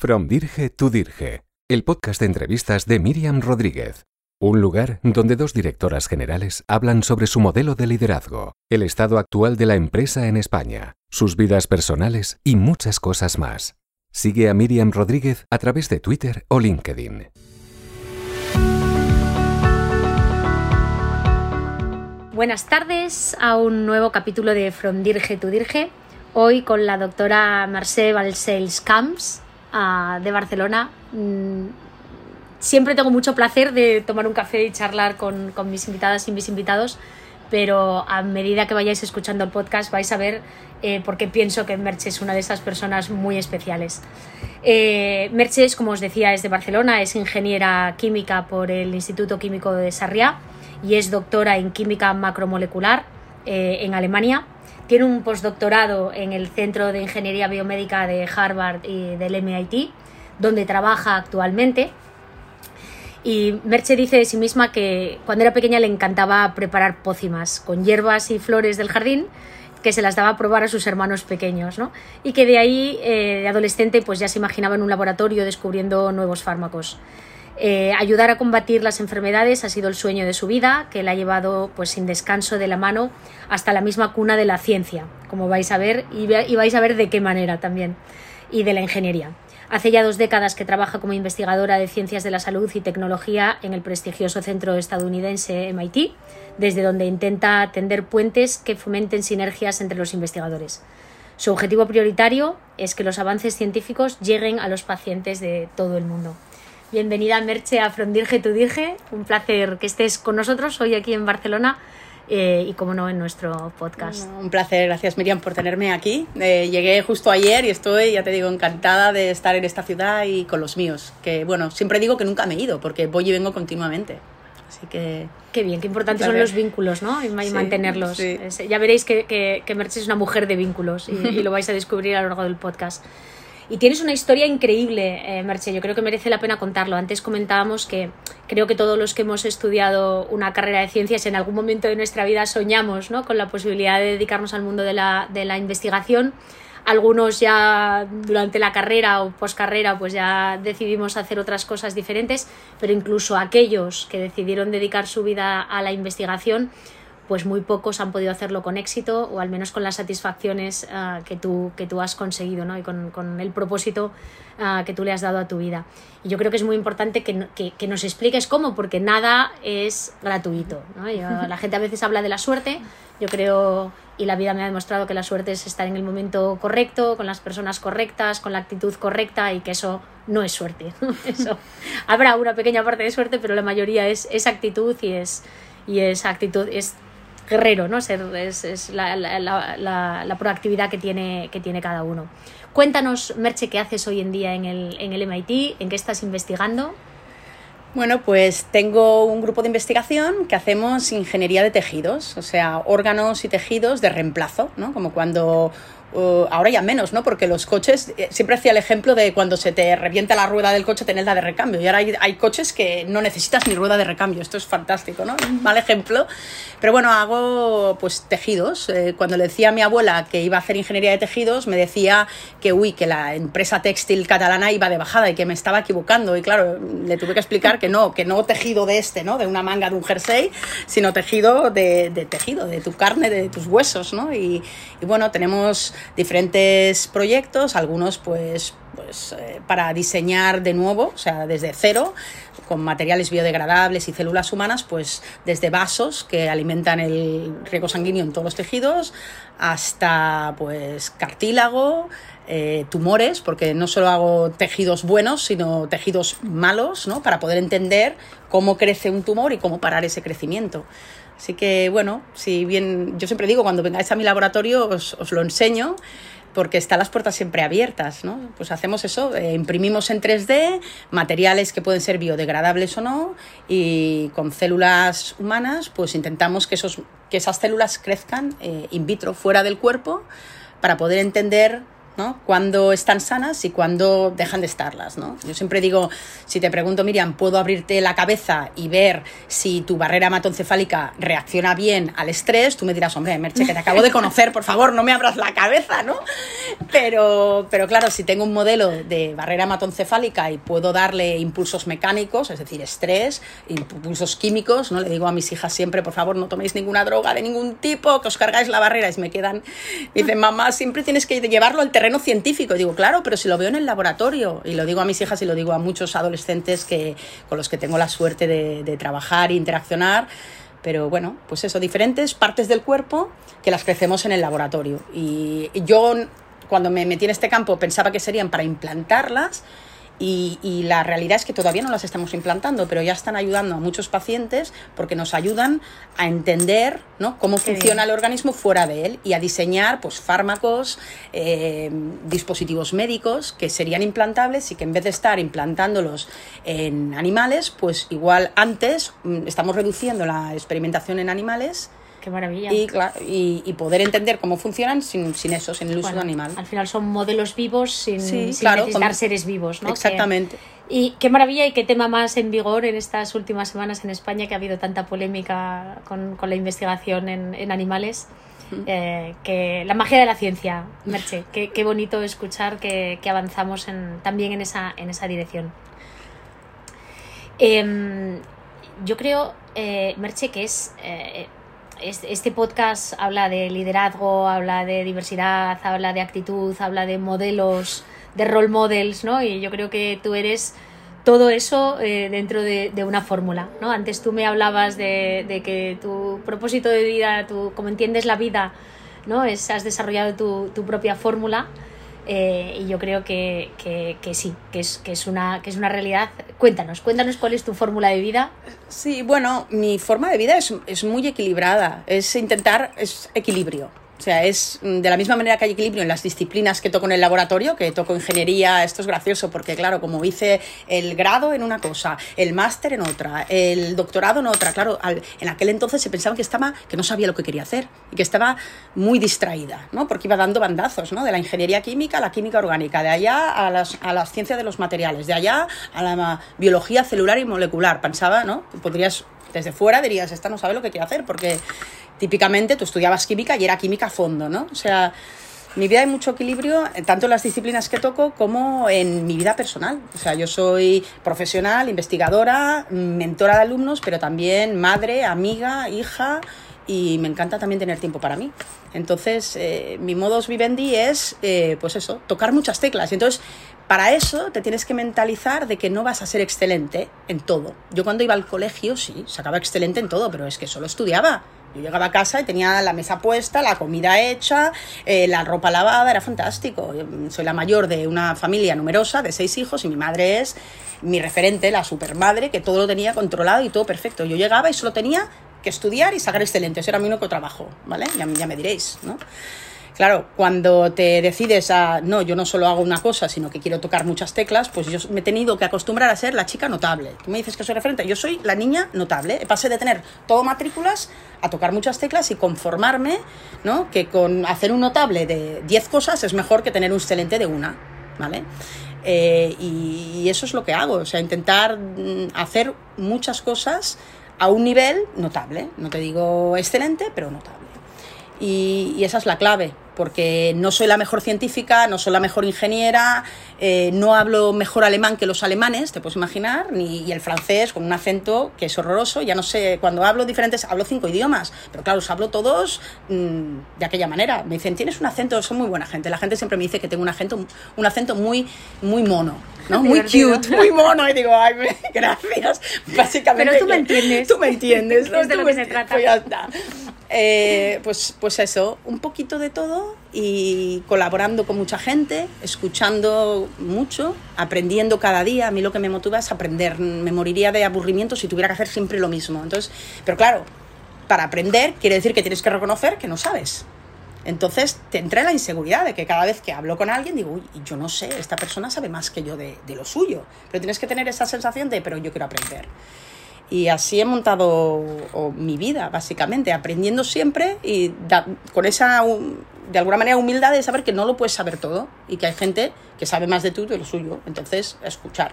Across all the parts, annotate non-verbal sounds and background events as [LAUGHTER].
From Dirge to Dirge, el podcast de entrevistas de Miriam Rodríguez. Un lugar donde dos directoras generales hablan sobre su modelo de liderazgo, el estado actual de la empresa en España, sus vidas personales y muchas cosas más. Sigue a Miriam Rodríguez a través de Twitter o LinkedIn. Buenas tardes a un nuevo capítulo de From Dirge to Dirge. Hoy con la doctora Mercè Balcells Camps de Barcelona. Mm, siempre tengo mucho placer de tomar un café y charlar con, con mis invitadas y mis invitados, pero a medida que vayáis escuchando el podcast vais a ver eh, por qué pienso que Merche es una de esas personas muy especiales. Eh, Merche, como os decía, es de Barcelona, es ingeniera química por el Instituto Químico de Sarriá y es doctora en química macromolecular eh, en Alemania. Tiene un postdoctorado en el Centro de Ingeniería Biomédica de Harvard y del MIT, donde trabaja actualmente. Y Merche dice de sí misma que cuando era pequeña le encantaba preparar pócimas con hierbas y flores del jardín que se las daba a probar a sus hermanos pequeños, ¿no? Y que de ahí, eh, de adolescente, pues ya se imaginaba en un laboratorio descubriendo nuevos fármacos. Eh, ayudar a combatir las enfermedades ha sido el sueño de su vida, que la ha llevado pues sin descanso de la mano hasta la misma cuna de la ciencia, como vais a ver, y, vais a ver de qué manera también, y de la ingeniería. Hace ya dos décadas que trabaja como investigadora de ciencias de la salud y tecnología en el prestigioso centro estadounidense MIT, desde donde intenta tender puentes que fomenten sinergias entre los investigadores. Su objetivo prioritario es que los avances científicos lleguen a los pacientes de todo el mundo. Bienvenida Merche a Frondirge tu Dirge. Un placer que estés con nosotros hoy aquí en Barcelona eh, y, como no, en nuestro podcast. Un placer, gracias Miriam por tenerme aquí. Eh, llegué justo ayer y estoy, ya te digo, encantada de estar en esta ciudad y con los míos. Que bueno, siempre digo que nunca me he ido porque voy y vengo continuamente. Así que. Qué bien, qué importantes son los vínculos, ¿no? Y, mantenerlos. Ya veréis que, que, Merche es una mujer de vínculos y, y lo vais a descubrir a lo largo del podcast. Y tienes una historia increíble, eh, Merche, yo creo que merece la pena contarlo. Antes comentábamos que creo que todos los que hemos estudiado una carrera de ciencias en algún momento de nuestra vida soñamos ¿no? con la posibilidad de dedicarnos al mundo de la, de la investigación. Algunos ya durante la carrera o poscarrera pues ya decidimos hacer otras cosas diferentes, pero incluso aquellos que decidieron dedicar su vida a la investigación pues muy pocos han podido hacerlo con éxito o al menos con las satisfacciones ah, que, tú, que tú has conseguido ¿no? y con, el propósito ah, que tú le has dado a tu vida. Y yo creo que es muy importante que, que, nos expliques cómo, porque nada es gratuito. ¿no? la gente a veces habla de la suerte, yo creo, y la vida me ha demostrado que la suerte es estar en el momento correcto, con las personas correctas, con la actitud correcta y que eso no es suerte. [LAUGHS] Eso. Habrá una pequeña parte de suerte, pero la mayoría es, es actitud y es, y esa actitud es guerrero, ¿no? Es, es la, la, la, la, proactividad que tiene, que tiene cada uno. Cuéntanos, Merche, qué haces hoy en día en el, en el MIT, en qué estás investigando. Bueno, pues tengo un grupo de investigación que hacemos ingeniería de tejidos, o sea, órganos y tejidos de reemplazo, ¿no? Como cuando ahora ya menos, ¿no? Porque los coches, eh, siempre hacía el ejemplo de cuando se te revienta la rueda del coche tener la de recambio. Y ahora hay, coches que no necesitas ni rueda de recambio. Esto es fantástico, ¿no? Mal ejemplo. Pero bueno, hago pues tejidos. Eh, cuando le decía a mi abuela que iba a hacer ingeniería de tejidos, me decía que, uy, que la empresa textil catalana iba de bajada y que me estaba equivocando. Y claro, le tuve que explicar que no, que no tejido de este, ¿no? De una manga de un jersey, sino tejido de, tejido, de tu carne, de tus huesos, ¿no? y bueno, tenemos diferentes proyectos, algunos pues, pues eh, para diseñar de nuevo, o sea, desde cero, con materiales biodegradables y células humanas, pues desde vasos que alimentan el riego sanguíneo en todos los tejidos, hasta pues cartílago, eh, tumores, porque no solo hago tejidos buenos, sino tejidos malos, ¿no? Para poder entender cómo crece un tumor y cómo parar ese crecimiento. Así que, bueno, si bien yo siempre digo, cuando vengáis a mi laboratorio os, lo enseño porque están las puertas siempre abiertas, ¿no? Pues hacemos eso, eh, imprimimos en 3D materiales que pueden ser biodegradables o no y con células humanas pues intentamos que, esos, que esas células crezcan eh, in vitro, fuera del cuerpo, para poder entender ¿no? Cuándo están sanas y cuándo dejan de estarlas, ¿no? Yo siempre digo, si te pregunto, Miriam, ¿puedo abrirte la cabeza y ver si tu barrera hematoencefálica reacciona bien al estrés? Tú me dirás, hombre, Merche, que te acabo de conocer, por favor, no me abras la cabeza, ¿no? Pero, pero claro, si tengo un modelo de barrera hematoencefálica y puedo darle impulsos mecánicos, es decir, estrés, impulsos químicos, ¿no? Le digo a mis hijas siempre, por favor, no toméis ninguna droga de ningún tipo, que os cargáis la barrera y me quedan, dicen, mamá, siempre tienes que llevarlo al terreno científico. Y digo, claro, pero si lo veo en el laboratorio, y lo digo a mis hijas y lo digo a muchos adolescentes que, con los que tengo la suerte de, de trabajar e interaccionar, pero bueno, pues eso, diferentes partes del cuerpo que las crecemos en el laboratorio. Y yo cuando me metí en este campo pensaba que serían para implantarlas, y, la realidad es que todavía no las estamos implantando, pero ya están ayudando a muchos pacientes porque nos ayudan a entender ¿no? cómo funciona el organismo fuera de él y a diseñar pues, fármacos, eh, dispositivos médicos que serían implantables y que en vez de estar implantándolos en animales, pues igual antes mm, estamos reduciendo la experimentación en animales Qué maravilla. Y, y, poder entender cómo funcionan sin, sin eso, sin el uso de animal. Al final son modelos vivos sin, sin necesitar seres vivos, ¿no? Exactamente. y qué maravilla y qué tema más en vigor en estas últimas semanas en España que ha habido tanta polémica con, con la investigación en, en animales. Eh, que la magia de la ciencia, Merche, qué, qué bonito escuchar que, que avanzamos en, también en esa, en esa dirección. Em, yo creo, eh, Merche, que es eh, este podcast habla de liderazgo, habla de diversidad, habla de actitud, habla de modelos, de role models, ¿no? Y yo creo que tú eres todo eso eh, dentro de, una fórmula, ¿no? Antes tú me hablabas de, que tu propósito de vida, tu, como entiendes la vida, ¿no? Es, has desarrollado tu, tu propia fórmula eh, y yo creo que, sí, que es, que, es una, que es una realidad. Cuéntanos, cuéntanos cuál es tu fórmula de vida. Sí, bueno, mi forma de vida es, es muy equilibrada, es intentar, es equilibrio. O sea, es mm, de la misma manera que hay equilibrio en las disciplinas que toco en el laboratorio, que toco ingeniería, esto es gracioso porque, claro, como hice el grado en una cosa, el máster en otra, el doctorado en otra, claro, en aquel entonces se pensaba que estaba, que no sabía lo que quería hacer y que estaba muy distraída, ¿no? Porque iba dando bandazos, ¿no? De la ingeniería química a la química orgánica, de allá a las, a las ciencias de los materiales, de allá a la biología celular y molecular. Pensaba, ¿no? Podrías desde fuera dirías, esta no sabe lo que quiere hacer, porque típicamente tú estudiabas química y era química a fondo, ¿no? O sea, mi vida hay mucho equilibrio, tanto en las disciplinas que toco como en mi vida personal. O sea, yo soy profesional, investigadora, mentora de alumnos, pero también madre, amiga, hija y me encanta también tener tiempo para mí. Entonces, eh, mi modus vivendi es, eh, pues eso, tocar muchas teclas. Y entonces, para eso te tienes que mentalizar de que no vas a ser excelente en todo. Yo cuando iba al colegio, sí, sacaba excelente en todo, pero es que solo estudiaba. Yo llegaba a casa y tenía la mesa puesta, la comida hecha, eh, la ropa lavada, era fantástico. soy la mayor de una familia numerosa, de seis hijos, y mi madre es mi referente, la supermadre, que todo lo tenía controlado y todo perfecto. Yo llegaba y solo tenía que estudiar y sacar excelente. Ese era mi único trabajo, ¿vale? Ya, ya me diréis, ¿no? Claro, cuando te decides a, no, yo no solo hago una cosa, sino que quiero tocar muchas teclas, pues yo me he tenido que acostumbrar a ser la chica notable. Tú me dices que soy referente, yo soy la niña notable. Pasé de tener todo matrículas a tocar muchas teclas y conformarme, ¿no? Que con hacer un notable de 10 cosas es mejor que tener un excelente de una, ¿vale? Eh, y, y eso es lo que hago, o sea, intentar mm, hacer muchas cosas a un nivel notable. No te digo excelente, pero notable. Y, esa es la clave, porque no soy la mejor científica, no soy la mejor ingeniera, eh, no hablo mejor alemán que los alemanes, te puedes imaginar, ni y el francés con un acento que es horroroso. Ya no sé, cuando hablo diferentes, hablo cinco idiomas, pero claro, los hablo todos mm, de aquella manera. Me dicen, tienes un acento, son muy buena gente. La gente siempre me dice que tengo un acento, un acento muy, muy mono. ¿No? Muy cute, muy mono. Y digo, ay, [LAUGHS] gracias. Básicamente. Pero tú me entiendes. Tú me entiendes. ¿no? Es de lo que se trata. Pues ya está. Eh, pues, pues eso, un poquito de todo y colaborando con mucha gente, escuchando mucho, aprendiendo cada día. A mí lo que me motiva es aprender. Me moriría de aburrimiento si tuviera que hacer siempre lo mismo. Entonces, pero claro, para aprender quiere decir que tienes que reconocer que no sabes. Entonces te entra la inseguridad de que cada vez que hablo con alguien digo, uy, yo no sé, esta persona sabe más que yo de, de lo suyo. Pero tienes que tener esa sensación de, pero yo quiero aprender. Y así he montado mi vida, básicamente, aprendiendo siempre y con esa, de alguna manera, humildad de saber que no lo puedes saber todo y que hay gente que sabe más de tú que lo suyo. Entonces, escuchar,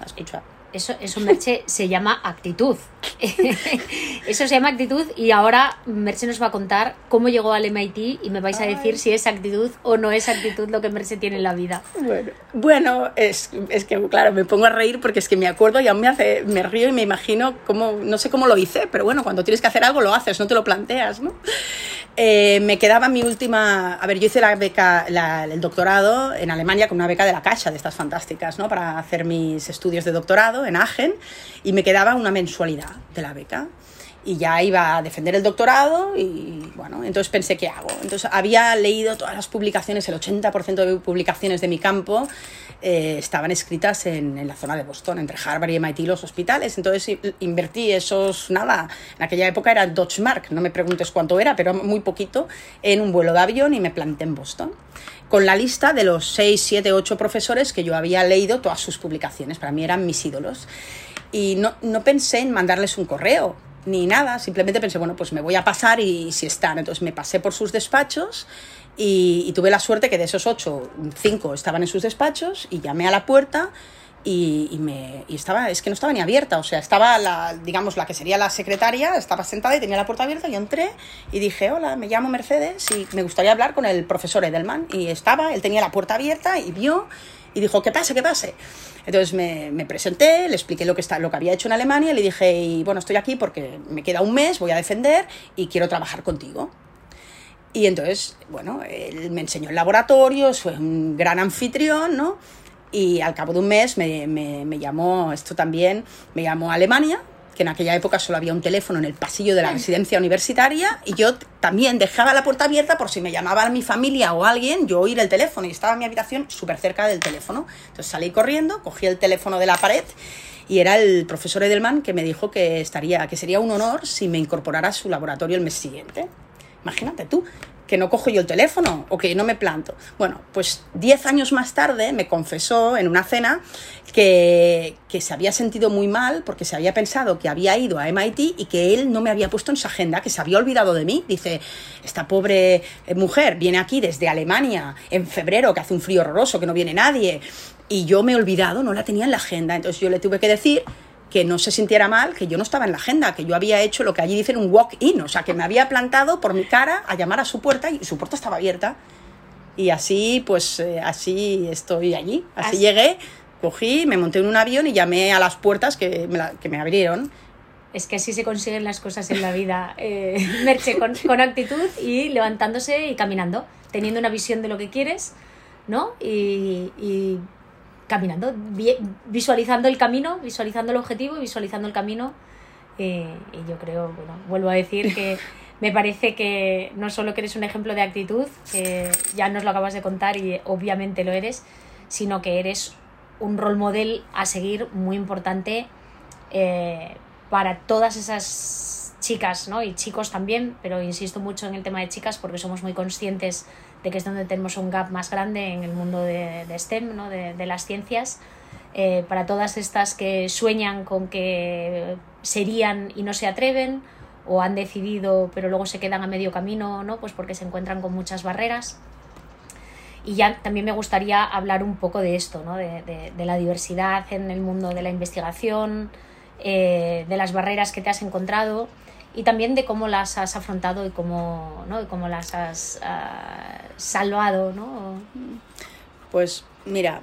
a escuchar. Eso, eso Merche, [LAUGHS] se llama actitud. [LAUGHS] eso se llama actitud y ahora Merche nos va a contar cómo llegó al MIT y me vais a decir si es actitud o no es actitud lo que Merche tiene en la vida. Bueno, bueno es, es, que claro, me pongo a reír porque es que me acuerdo y aún me, hace, me río y me imagino cómo, no sé cómo lo hice, pero bueno, cuando tienes que hacer algo lo haces, no te lo planteas, ¿no? Eh, me quedaba mi última. A ver, yo hice la beca, el doctorado en Alemania con una beca de la Caixa, de estas fantásticas, ¿no? Para hacer mis estudios de doctorado en Aachen, y me quedaba una mensualidad de la beca. Y ya iba a defender el doctorado y bueno, entonces pensé, ¿qué hago? Entonces había leído todas las publicaciones, el 80% de publicaciones de mi campo eh, estaban escritas en, en, la zona de Boston, entre Harvard y MIT, los hospitales. Entonces invertí esos, nada, en aquella época era Dutch Mark, no me preguntes cuánto era, pero muy poquito, en un vuelo de avión y me planté en Boston con la lista de los 6, 7, 8 profesores que yo había leído todas sus publicaciones. Para mí eran mis ídolos. Y no, no pensé en mandarles un correo ni nada, simplemente pensé, bueno, pues me voy a pasar y si están. Entonces me pasé por sus despachos y, tuve la suerte que de esos ocho, cinco estaban en sus despachos y llamé a la puerta y, me, y estaba, es que no estaba ni abierta, o sea, estaba la, digamos, la que sería la secretaria, estaba sentada y tenía la puerta abierta, yo entré y dije, hola, me llamo Mercedes y me gustaría hablar con el profesor Edelman. Y estaba, él tenía la puerta abierta y vio y dijo, que pase, que pase. Entonces me, me, presenté, le expliqué lo que, está, lo que había hecho en Alemania y le dije, y bueno, estoy aquí porque me queda un mes, voy a defender y quiero trabajar contigo. Y entonces, bueno, él me enseñó el laboratorio, es un gran anfitrión, ¿no? Y al cabo de un mes me, me, me llamó, esto también, me llamó a Alemania, que en aquella época solo había un teléfono en el pasillo de la residencia universitaria y yo también dejaba la puerta abierta por si me llamaba mi familia o alguien, yo oír el teléfono y estaba en mi habitación súper cerca del teléfono. Entonces salí corriendo, cogí el teléfono de la pared y era el profesor Edelman que me dijo que, estaría, que sería un honor si me incorporara a su laboratorio el mes siguiente. Imagínate tú, que no cojo yo el teléfono o que no me planto. Bueno, pues diez años más tarde me confesó en una cena que, que, se había sentido muy mal porque se había pensado que había ido a MIT y que él no me había puesto en su agenda, que se había olvidado de mí. Dice, esta pobre eh, mujer viene aquí desde Alemania en febrero, que hace un frío horroroso, que no viene nadie, y yo me he olvidado, no la tenía en la agenda. Entonces yo le tuve que decir que no se sintiera mal, que yo no estaba en la agenda, que yo había hecho lo que allí dicen un walk-in, o sea, que me había plantado por mi cara a llamar a su puerta y su puerta estaba abierta. Y así, pues, eh, así estoy allí. Así, llegué, cogí, me monté en un avión y llamé a las puertas que me, que me abrieron. Es que así se consiguen las cosas en la vida, eh, [LAUGHS] Merche, con, con, actitud y levantándose y caminando, teniendo una visión de lo que quieres, ¿no? Y, y caminando, visualizando el camino, visualizando el objetivo, visualizando el camino. Eh, y yo creo, bueno, vuelvo a decir que [LAUGHS] me parece que no solo que eres un ejemplo de actitud, que ya nos lo acabas de contar y obviamente lo eres, sino que eres un rol model a seguir muy importante eh, para todas esas chicas ¿no? y chicos también, pero insisto mucho en el tema de chicas porque somos muy conscientes de que es donde tenemos un gap más grande en el mundo de, STEM, ¿no? de, las ciencias. Eh, para todas estas que sueñan con que serían y no se atreven, o han decidido pero luego se quedan a medio camino, ¿no? pues porque se encuentran con muchas barreras. Y ya también me gustaría hablar un poco de esto, ¿no? de, de, la diversidad en el mundo de la investigación, eh, de las barreras que te has encontrado y también de cómo las has afrontado y cómo, ¿no? cómo las has uh, salvado. ¿no? Pues mira,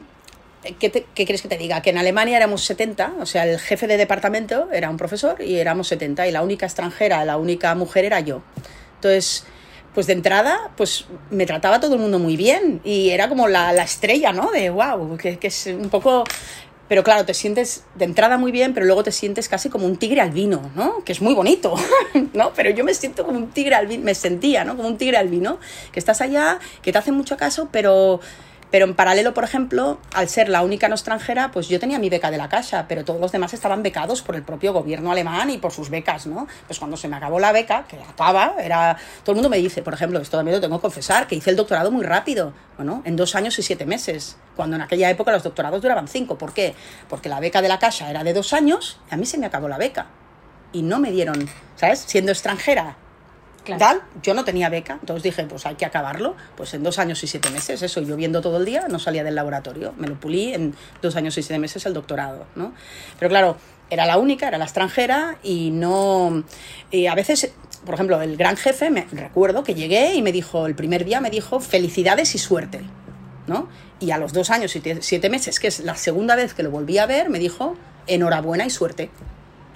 ¿Qué, ¿Qué, quieres que te diga? Que en Alemania éramos 70, o sea, el jefe de departamento era un profesor y éramos 70 y la única extranjera, la única mujer era yo. Entonces, pues de entrada, pues me trataba todo el mundo muy bien y era como la, la estrella, ¿no? De wow, que, que, es un poco pero claro, te sientes de entrada muy bien, pero luego te sientes casi como un tigre albino, ¿no? Que es muy bonito, [LAUGHS] ¿no? Pero yo me siento como un tigre albino, me sentía, ¿no? Como un tigre albino, que estás allá, que te hacen mucho caso, pero Pero en paralelo, por ejemplo, al ser la única no extranjera, pues yo tenía mi beca de la casa, pero todos los demás estaban becados por el propio gobierno alemán y por sus becas, ¿no? Pues cuando se me acabó la beca, que acaba, era... Todo el mundo me dice, por ejemplo, esto también lo tengo que confesar, que hice el doctorado muy rápido, bueno, en dos años y siete meses, cuando en aquella época los doctorados duraban cinco. ¿Por qué? Porque la beca de la casa era de dos años a mí se me acabó la beca. Y no me dieron, ¿sabes? Siendo extranjera Yo no tenía beca, entonces dije, pues hay que acabarlo. Pues en dos años y siete meses, eso, yo viendo todo el día, no salía del laboratorio. Me lo pulí en dos años y siete meses el doctorado, ¿no? Pero claro, era la única, era la extranjera y no... Y a veces, por ejemplo, el gran jefe, me recuerdo que llegué y me dijo, el primer día me dijo, felicidades y suerte, ¿no? Y a los dos años y siete meses, que es la segunda vez que lo volví a ver, me dijo, enhorabuena y suerte.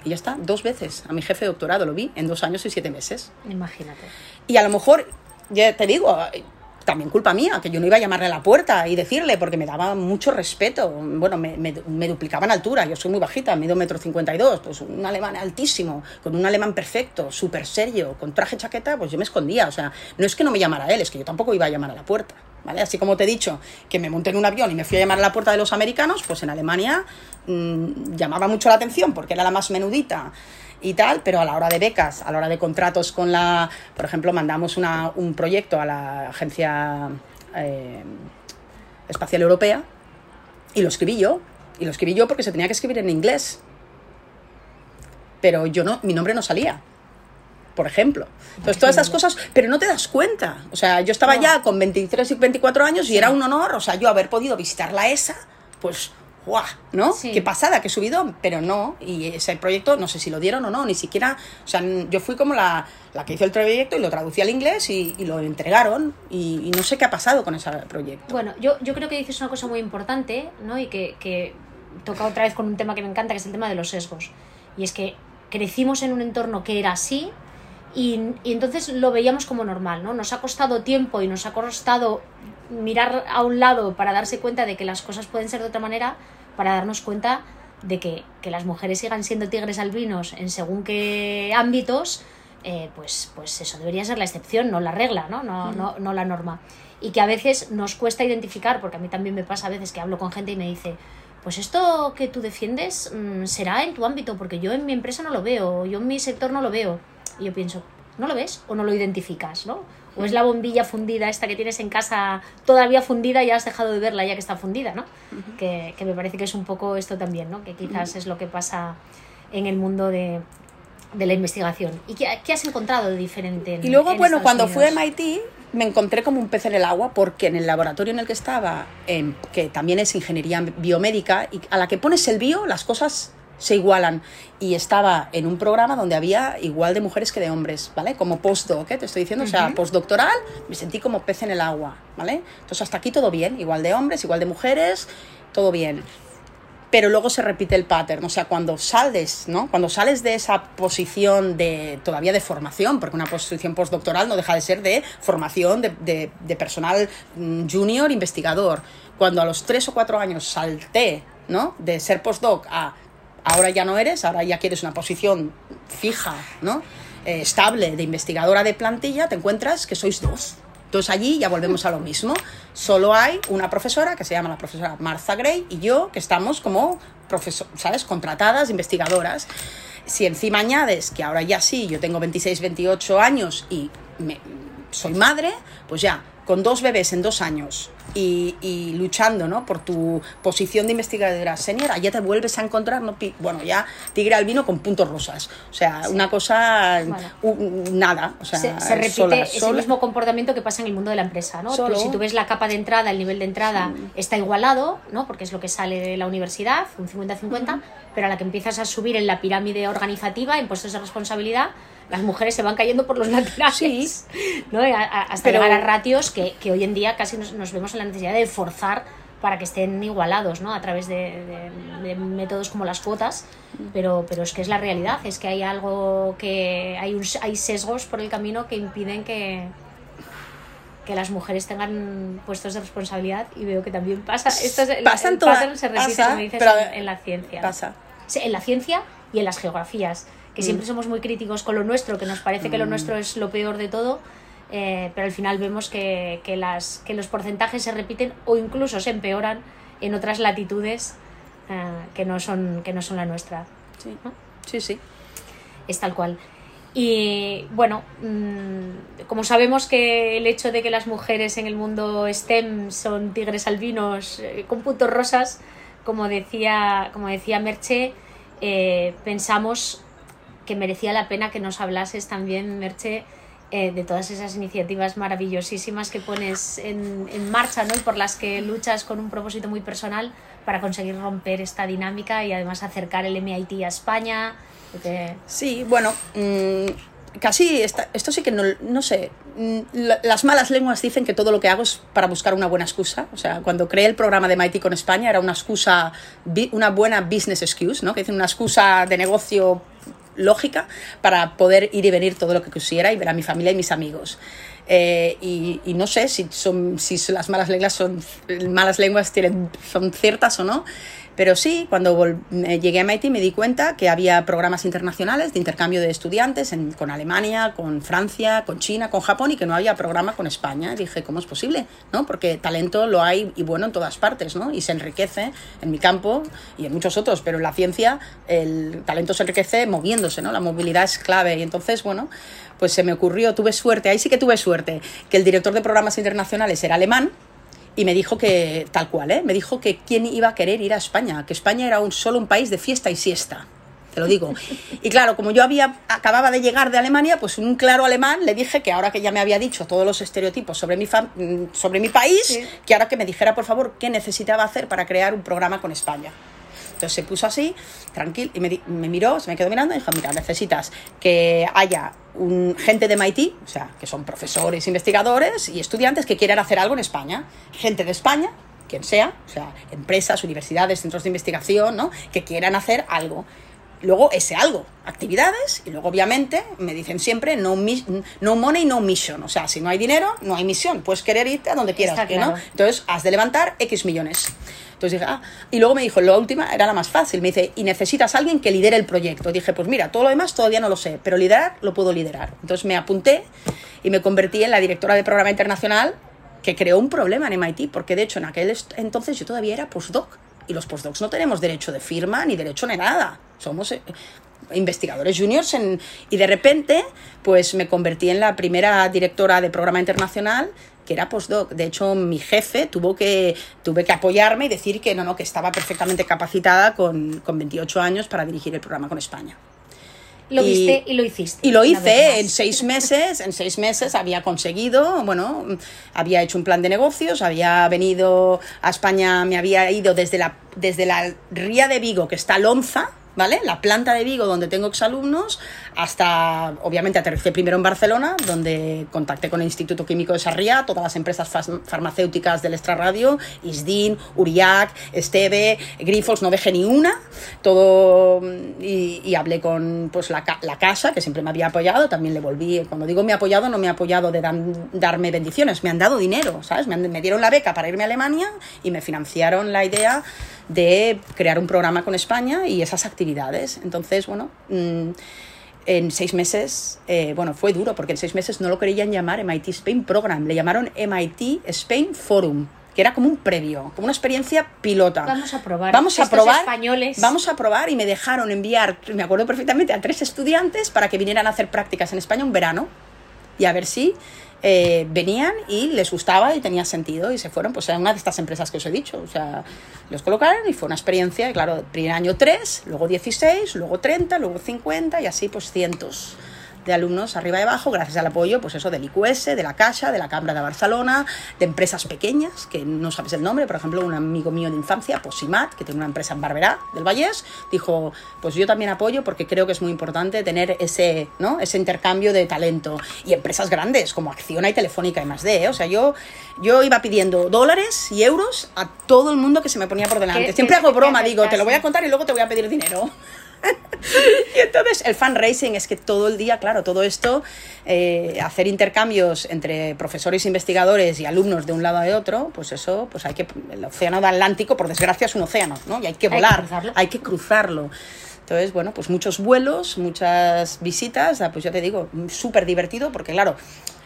Y ya está, dos veces. A mi jefe de doctorado lo vi en dos años y siete meses. Imagínate. Y a lo mejor, ya te digo, también culpa mía, que yo no iba a llamarle a la puerta y decirle, porque me daba mucho respeto. Bueno, me, me, me duplicaban altura, yo soy muy bajita, mido metro cincuenta y dos, pues un alemán altísimo, con un alemán perfecto, súper serio, con traje chaqueta, pues yo me escondía. O sea, no es que no me llamara él, es que yo tampoco iba a llamar a la puerta. ¿Vale? Así como te he dicho que me monté en un avión y me fui a llamar a la puerta de los americanos, pues en Alemania mmm, llamaba mucho la atención porque era la más menudita y tal, pero a la hora de becas, a la hora de contratos con la, por ejemplo, mandamos una, un proyecto a la Agencia eh, Espacial Europea y lo escribí yo, y lo escribí yo porque se tenía que escribir en inglés, pero yo no, mi nombre no salía por ejemplo. Entonces, todas esas cosas, pero no te das cuenta. O sea, yo estaba ya con 23 y 24 años y era un honor, o sea, yo haber podido visitar la ESA, pues, ¡guau! ¿No? Qué pasada, qué subidón, pero no. Y ese proyecto, no sé si lo dieron o no, ni siquiera. O sea, yo fui como la, la que hizo el proyecto y lo traducí al inglés y, y lo entregaron. Y, y, no sé qué ha pasado con ese proyecto. Bueno, yo, yo creo que dices una cosa muy importante, ¿no? Y que, que toca otra vez con un tema que me encanta, que es el tema de los sesgos. Y es que crecimos en un entorno que era así, y, y, entonces lo veíamos como normal, ¿no? Nos ha costado tiempo y nos ha costado mirar a un lado para darse cuenta de que las cosas pueden ser de otra manera, para darnos cuenta de que, que las mujeres sigan siendo tigres albinos en según qué ámbitos, eh, pues, pues eso debería ser la excepción, no la regla, ¿no? No, no, no la norma. Y que a veces nos cuesta identificar, porque a mí también me pasa a veces que hablo con gente y me dice, pues esto que tú defiendes mmm, será en tu ámbito, porque yo en mi empresa no lo veo, yo en mi sector no lo veo. Y yo pienso, ¿no lo ves o no lo identificas, ¿no? O es la bombilla fundida esta que tienes en casa todavía fundida y has dejado de verla ya que está fundida, ¿no? Uh -huh. que, que, me parece que es un poco esto también, ¿no? Que quizás uh -huh. es lo que pasa en el mundo de, de la investigación. ¿Y qué, qué, has encontrado de diferente? En, y luego, en bueno, Estados cuando Unidos? fui a MIT me encontré como un pez en el agua porque en el laboratorio en el que estaba, eh, que también es ingeniería biomédica, y a la que pones el bio, las cosas se igualan. Y estaba en un programa donde había igual de mujeres que de hombres, ¿vale? Como postdoc, ¿eh? te estoy diciendo, uh -huh. o sea, postdoctoral, me sentí como pez en el agua, ¿vale? Entonces hasta aquí todo bien, igual de hombres, igual de mujeres, todo bien. Pero luego se repite el pattern, o sea, cuando sales, ¿no? Cuando sales de esa posición de todavía de formación, porque una posición postdoctoral no deja de ser de formación de, personal mm, junior investigador. Cuando a los tres o cuatro años salté, ¿no? De ser postdoc a ahora ya no eres, ahora ya quieres una posición fija, ¿no? Eh, estable de investigadora de plantilla, te encuentras que sois dos. Entonces allí ya volvemos a lo mismo. Solo hay una profesora que se llama la profesora Martha Gray y yo que estamos como profesor, ¿sabes? Contratadas, investigadoras. Si encima añades que ahora ya sí, yo tengo 26, 28 años y soy madre, pues ya con dos bebés en dos años y, y, luchando ¿no? por tu posición de investigadora senior, ya te vuelves a encontrar, ¿no? bueno, ya tigre albino con puntos rosas. O sea, sí. una cosa, nada. O sea, se, se repite sola, ese sola. mismo comportamiento que pasa en el mundo de la empresa. ¿no? Tú, si tú ves la capa de entrada, el nivel de entrada sí. está igualado, ¿no? porque es lo que sale de la universidad, un 50-50, uh -huh. pero a la que empiezas a subir en la pirámide organizativa, en puestos de responsabilidad, las mujeres se van cayendo por los [LAUGHS] laterales, sí. ¿no? hasta Pero... llegar a ratios que, que, hoy en día casi nos, nos, vemos en la necesidad de forzar para que estén igualados ¿no? a través de, de, de, métodos como las cuotas, pero, pero es que es la realidad, es que hay algo que hay, un, hay sesgos por el camino que impiden que, que las mujeres tengan puestos de responsabilidad y veo que también pasa. Esto es, Pasan todas, se repite, pasa, como dices, pero, en, en, la ciencia. Pasa. En la ciencia y en las geografías que siempre somos muy críticos con lo nuestro, que nos parece que lo nuestro es lo peor de todo, eh, pero al final vemos que, las, que los porcentajes se repiten o incluso se empeoran en otras latitudes eh, que, no son, que no son la nuestra. Sí, sí, sí. Es tal cual. Y bueno, mm, como sabemos que el hecho de que las mujeres en el mundo STEM son tigres albinos eh, con puntos rosas, como decía, como decía Merche, eh, pensamos que merecía la pena que nos hablases también, Merche, eh, de todas esas iniciativas maravillosísimas que pones en, en, marcha ¿no? y por las que luchas con un propósito muy personal para conseguir romper esta dinámica y además acercar el MIT a España, Sí, bueno, mm, casi esto sí que no, no sé. Mm, las malas lenguas dicen que todo lo que hago es para buscar una buena excusa. O sea, cuando creé el programa de MIT con España era una excusa, una buena business excuse, ¿no? Que dicen una excusa de negocio lógica para poder ir y venir todo lo que quisiera y ver a mi familia y mis amigos. Eh, y, y, no sé si, son, si las malas lenguas son malas lenguas tienen, son ciertas o no pero sí, cuando llegué a MIT me di cuenta que había programas internacionales de intercambio de estudiantes con Alemania, con Francia, con China, con Japón y que no había programa con España. Dije, ¿cómo es posible? ¿No? Porque talento lo hay y bueno en todas partes, ¿no? Y se enriquece en mi campo y en muchos otros, pero en la ciencia el talento se enriquece moviéndose, ¿no? La movilidad es clave. Y entonces, bueno, pues se me ocurrió, tuve suerte, ahí sí que tuve suerte, que el director de programas internacionales era alemán y me dijo que, tal cual, ¿eh? me dijo que quién iba a querer ir a España, que España era un, solo un país de fiesta y siesta. Te lo digo. Y claro, como yo había, acababa de llegar de Alemania, pues un claro alemán le dije que ahora que ya me había dicho todos los estereotipos sobre mi, mm, sobre mi país, que ahora que me dijera, por favor, qué necesitaba hacer para crear un programa con España. Entonces se puso así, tranquilo, y me, me, miró, se me quedó mirando y dijo, mira, necesitas que haya un, gente de MIT, o sea, que son profesores, investigadores y estudiantes que quieran hacer algo en España. Gente de España, quien sea, o sea, empresas, universidades, centros de investigación, ¿no? Que quieran hacer algo. Luego ese algo, actividades, y luego obviamente me dicen siempre no, no money, no mission. O sea, si no hay dinero, no hay misión. Puedes querer irte a donde quieras, ¿no? Entonces has de levantar X millones. Entonces dije, ah, y luego me dijo, la última era la más fácil. Me dice, y necesitas a alguien que lidere el proyecto. dije, pues mira, todo lo demás todavía no lo sé, pero liderar lo puedo liderar. Entonces me apunté y me convertí en la directora de programa internacional que creó un problema en MIT, porque de hecho en aquel entonces yo todavía era postdoc y los postdocs no tenemos derecho de firma ni derecho de nada. Somos eh, investigadores juniors en, y de repente pues me convertí en la primera directora de programa internacional que era postdoc. De hecho, mi jefe tuvo que, tuve que apoyarme y decir que no, no, que estaba perfectamente capacitada con, con 28 años para dirigir el programa con España. Lo viste y lo hiciste. Y lo hice en seis meses, en seis meses había conseguido, bueno, había hecho un plan de negocios, había venido a España, me había ido desde la, desde la Ría de Vigo, que está Lonza, ¿vale? La planta de Vigo, donde tengo exalumnos, hasta, obviamente, aterricé primero en Barcelona, donde contacté con el Instituto Químico de Sarriá, todas las empresas farmacéuticas del extrarradio, Isdin, Uriac, Esteve, Grifols, no dejé ni una, todo, y, hablé con pues, la, la, casa, que siempre me había apoyado, también le volví, cuando digo me ha apoyado, no me ha apoyado de darme bendiciones, me han dado dinero, ¿sabes? Me, me dieron la beca para irme a Alemania y me financiaron la idea de crear un programa con España y esas actividades. Entonces, bueno, mm, en seis meses, eh, bueno, fue duro porque en seis meses no lo querían llamar MIT Spain Program, le llamaron MIT Spain Forum que era como un previo, como una experiencia pilota. Vamos a probar. Vamos a probar. Españoles. Vamos a probar y me dejaron enviar, me acuerdo perfectamente, a tres estudiantes para que vinieran a hacer prácticas en España un verano y a ver si eh, venían y les gustaba y tenía sentido y se fueron, pues a una de estas empresas que os he dicho, o sea, los colocaron y fue una experiencia, claro, primer año 3, luego 16, luego 30, luego 50 y así pues cientos de alumnos arriba y abajo, gracias al apoyo, pues eso, del IQS, de la Caixa, de la Cámara de Barcelona, de empresas pequeñas, que no sabes el nombre, por ejemplo, un amigo mío de infancia, Posimat, que tiene una empresa en Barberá, del Vallés, dijo, pues yo también apoyo porque creo que es muy importante tener ese, ¿no? ese intercambio de talento. Y empresas grandes, como Acciona y Telefónica y más de, ¿eh? o sea, yo, yo iba pidiendo dólares y euros a todo el mundo que se me ponía por delante. Siempre hago broma, digo, te lo voy a contar y luego te voy a pedir dinero. Y entonces el fundraising es que todo el día, claro, todo esto, eh, hacer intercambios entre profesores, investigadores y alumnos de un lado a otro, pues eso, pues hay que, el océano Atlántico, por desgracia, es un océano, ¿no? Y hay que volar, hay que cruzarlo. Entonces, bueno, pues muchos vuelos, muchas visitas, ah, pues ya te digo, súper divertido, porque claro,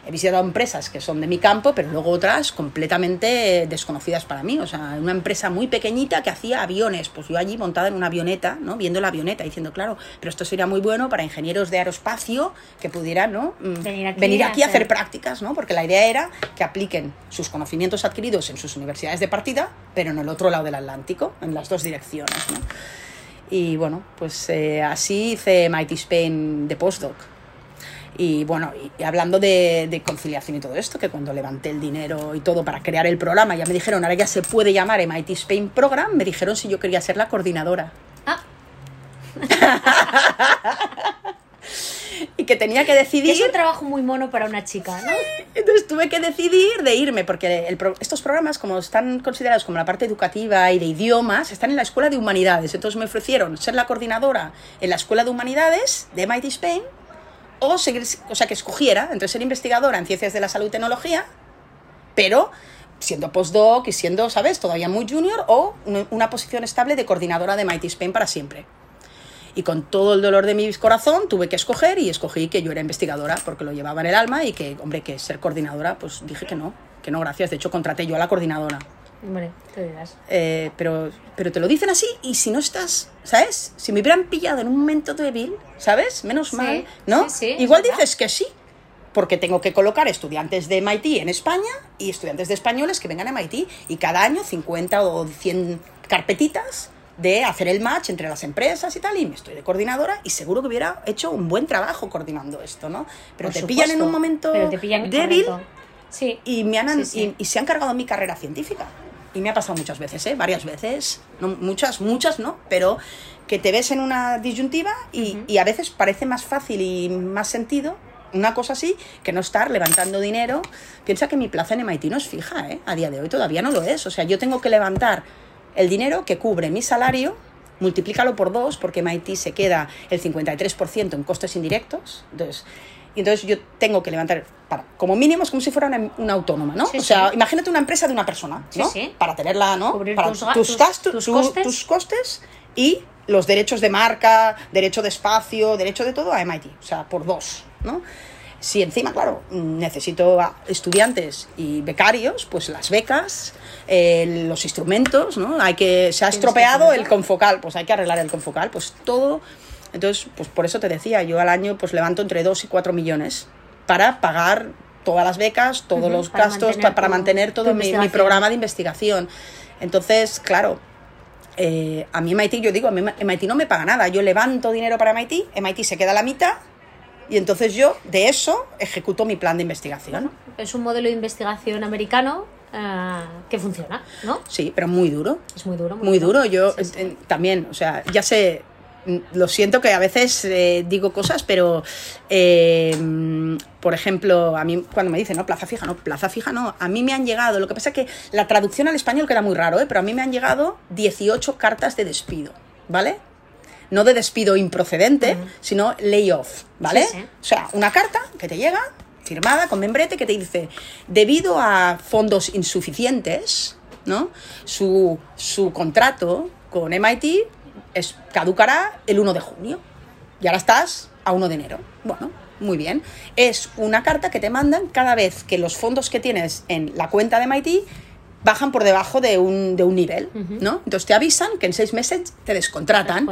he visitado empresas que son de mi campo, pero luego otras completamente desconocidas para mí. O sea, una empresa muy pequeñita que hacía aviones. Pues yo allí montada en una avioneta, ¿no? Viendo la avioneta, diciendo, claro, pero esto sería muy bueno para ingenieros de aeroespacio que pudieran, ¿no? Mm, Venir aquí a hacer- hacer prácticas, ¿no? Porque la idea era que apliquen sus conocimientos adquiridos en sus universidades de partida, pero en el otro lado del Atlántico, en las dos direcciones, ¿no? Y bueno, pues eh, así hice Mighty Spain de postdoc. Y bueno, y hablando de, de conciliación y todo esto, que cuando levanté el dinero y todo para crear el programa, ya me dijeron, ahora ya se puede llamar MIT Spain Program, me dijeron si yo quería ser la coordinadora. Ah, [LAUGHS] Y que tenía que que decidir... es un trabajo muy mono para una chica, ¿no? Entonces tuve que decidir de irme, porque el pro- estos programas, como están considerados como la parte educativa y de idiomas, están en la Escuela de Humanidades. Entonces me ofrecieron ser la coordinadora en la Escuela de Humanidades de MIT Spain, o, seguir, o sea, que escogiera entre ser investigadora en Ciencias de la Salud y Tecnología, pero siendo postdoc y siendo, ¿sabes?, todavía muy junior, o una- posición estable de coordinadora de MIT Spain para siempre. Y con todo el dolor de mi corazón tuve que escoger y escogí que yo era investigadora porque lo llevaba en el alma y que, hombre, que ser coordinadora, pues dije que no, que no, gracias. De hecho, contraté yo a la coordinadora. Hombre, te dirás. Eh, pero, pero te lo dicen así y si no estás, ¿sabes? Si me hubieran pillado en un momento débil, ¿sabes? Menos Sí, mal, ¿no? sí, sí, Igual dices que sí, porque tengo que colocar estudiantes de MIT en España y estudiantes de españoles que vengan a MIT y cada año 50 o 100 carpetitas de hacer el match entre las empresas y tal, y me estoy de coordinadora y seguro que hubiera hecho un buen trabajo coordinando esto, ¿no? Pero Por te pillan en supuesto, un momento débil. Sí. y, me han, Sí, sí. Y, y se han cargado mi carrera científica. Y me ha pasado muchas veces, ¿eh? Varias veces. No, muchas, muchas no, pero que te ves en una disyuntiva y, y a veces parece más fácil y más sentido una cosa así que no estar levantando dinero. Piensa que mi plaza en MIT no es fija, ¿eh? A día de hoy todavía no lo es. O sea, yo tengo que levantar el dinero que cubre mi salario, multiplícalo por dos, porque MIT se queda el 53% en costes indirectos. Entonces, y entonces yo tengo que levantar, para, como mínimo, es como si fuera una, una autónoma, ¿no? Sí, o sea, sí. imagínate una empresa de una persona, ¿no? sí. Para tenerla, ¿no? Cubrir para tus tus- gastos, tus tu- costes. tus costes y los derechos de marca, derecho de espacio, derecho de todo a MIT. O sea, por dos, ¿no? Si encima, claro, necesito a estudiantes y becarios, pues las becas, eh, los instrumentos, ¿no? Hay que, se ha estropeado el confocal, pues hay que arreglar el confocal, pues todo. Entonces, pues por eso te decía, yo al año pues levanto entre 2 y 4 millones para pagar todas las becas, todos los para gastos, mantener para mantener todo mi, programa de investigación. Entonces, claro, eh, a mí MIT, yo digo, a mí MIT no me paga nada. Yo levanto dinero para MIT, MIT se queda la mitad y entonces yo de eso ejecuto mi plan de investigación. Es un modelo de investigación americano eh, que funciona, ¿no? Sí, pero muy duro. Es muy duro. Muy duro. Yo Sí, sí. eh, también, o sea, ya sé, lo siento que a veces eh, digo cosas, pero, eh, por ejemplo, a mí cuando me dicen, no, plaza fija, no, plaza fija no, a mí me han llegado, lo que pasa es que la traducción al español queda muy raro, ¿eh? pero a mí me han llegado 18 cartas de despido, ¿vale? No de despido improcedente, sino layoff, ¿vale? Sí, sí. O sea, una carta que te llega firmada con membrete que te dice, debido a fondos insuficientes, ¿no? Su, su contrato con MIT es, caducará el 1 de junio. Y ahora estás a 1 de enero. Bueno, muy bien. Es una carta que te mandan cada vez que los fondos que tienes en la cuenta de MIT bajan por debajo de un, de un nivel, ¿no? Entonces te avisan que en seis meses te descontratan.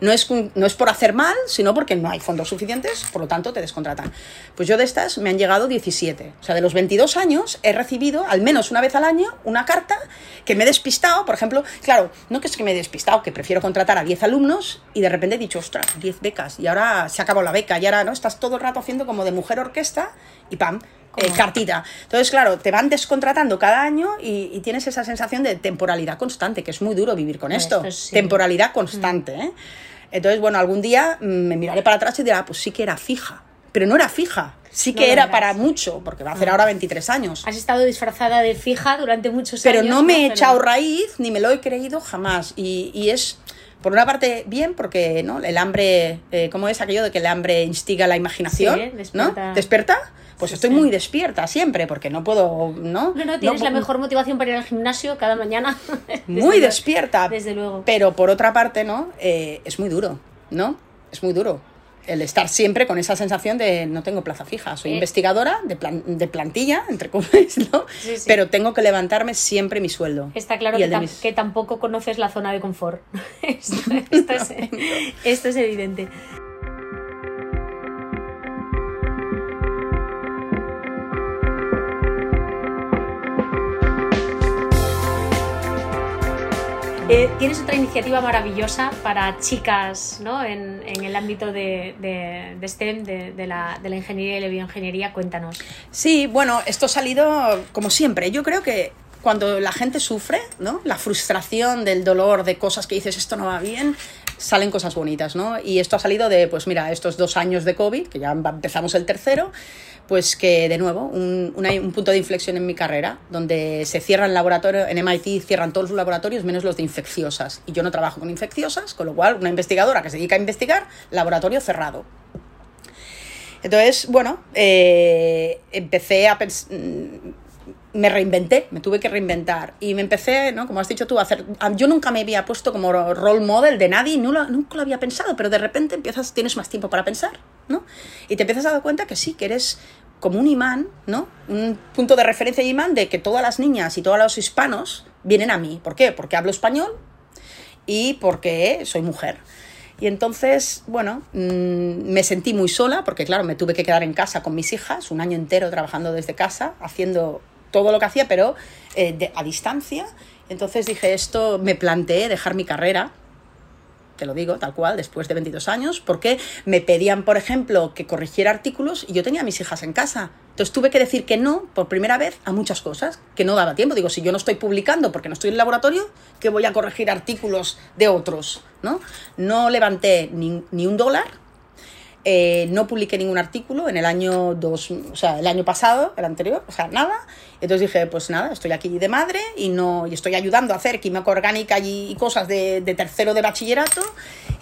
No es, no es por hacer mal, sino porque no hay fondos suficientes, por lo tanto te descontratan. Pues yo de estas me han llegado 17. O sea, de los 22 años he recibido al menos una vez al año una carta que me he despistado, por ejemplo, claro, no que es que me he despistado, que prefiero contratar a 10 alumnos y de repente he dicho, ostras, 10 becas y ahora se acabado la beca y ahora no estás todo el rato haciendo como de mujer orquesta y pam, eh, cartita. Entonces, claro, te van descontratando cada año y, y tienes esa sensación de temporalidad constante, que es muy duro vivir con esto. Esto sí. Temporalidad constante, ¿eh? Entonces, bueno, algún día mm, me miraré para atrás y diré, ah, pues sí que era fija. Pero no era fija. Sí que era para mucho, porque va a hacer ahora 23 años. Has estado disfrazada de fija durante muchos Pero años. no me he Pero- echado raíz, ni me lo he creído jamás. Y, y es, por una parte, bien, porque ¿no? el hambre, eh, ¿cómo es aquello de que el hambre instiga la imaginación? Sí, despierta. ¿No? ¿Despierta? Pues estoy sí. muy despierta siempre, porque no puedo, ¿no? No, no, tienes la pu- mejor motivación para ir al gimnasio cada mañana. [LAUGHS] Desde muy luego. despierta. Desde luego. Pero por otra parte, ¿no? Eh, es muy duro, ¿no? Es muy duro. el estar siempre con esa sensación de no tengo plaza fija, soy Eh. investigadora de, plan- de plantilla, entre comillas, ¿no? Sí, sí. Pero tengo que levantarme siempre mi sueldo. Está claro que, mis- que tampoco conoces la zona de confort. [LAUGHS] esto, [LAUGHS] esto es, esto es evidente. Eh, tienes otra iniciativa maravillosa para chicas ¿no? en, el ámbito de, de- de STEM, de, de la, de la ingeniería y la bioingeniería. Cuéntanos. Sí, bueno, esto ha salido como siempre. Yo creo que cuando la gente sufre, ¿no? La frustración del dolor de cosas que dices esto no va bien, salen cosas bonitas, ¿no? Y esto ha salido de, pues mira, estos dos años de COVID, que ya empezamos el tercero, pues que de nuevo, un, punto de inflexión en mi carrera, donde se cierran el laboratorio, en MIT cierran todos los laboratorios menos los de infecciosas. Y yo no trabajo con infecciosas, con lo cual una investigadora que se dedica a investigar, laboratorio cerrado. Entonces, bueno, eh, empecé a pensar, me reinventé, me tuve que reinventar y me empecé, ¿no? Como has dicho tú, a hacer... Yo nunca me había puesto como role model de nadie, no lo- nunca lo había pensado, pero de repente empiezas, tienes más tiempo para pensar, ¿no? Y te empiezas a dar cuenta que sí, que eres como un imán, ¿no? Un punto de referencia imán de que todas las niñas y todos los hispanos vienen a mí. ¿Por qué? Porque hablo español y porque soy mujer. Y entonces, bueno, mm, me sentí muy sola porque, claro, me tuve que quedar en casa con mis hijas, un año entero trabajando desde casa, haciendo todo lo que hacía, pero eh, de- a distancia. Entonces dije, esto me planteé dejar mi carrera, te lo digo tal cual, después de 22 años, porque me pedían, por ejemplo, que corrigiera artículos y yo tenía a mis hijas en casa. Entonces tuve que decir que no, por primera vez, a muchas cosas, que no daba tiempo. Digo, si yo no estoy publicando porque no estoy en el laboratorio, que voy a corregir artículos de otros, ¿no? No levanté ni, ni un dólar, eh, no publiqué ningún artículo en el año dos, o sea, el año pasado, el anterior, o sea, nada. Entonces dije, pues nada, estoy aquí de madre y no y estoy ayudando a hacer química orgánica y, cosas de, de tercero de bachillerato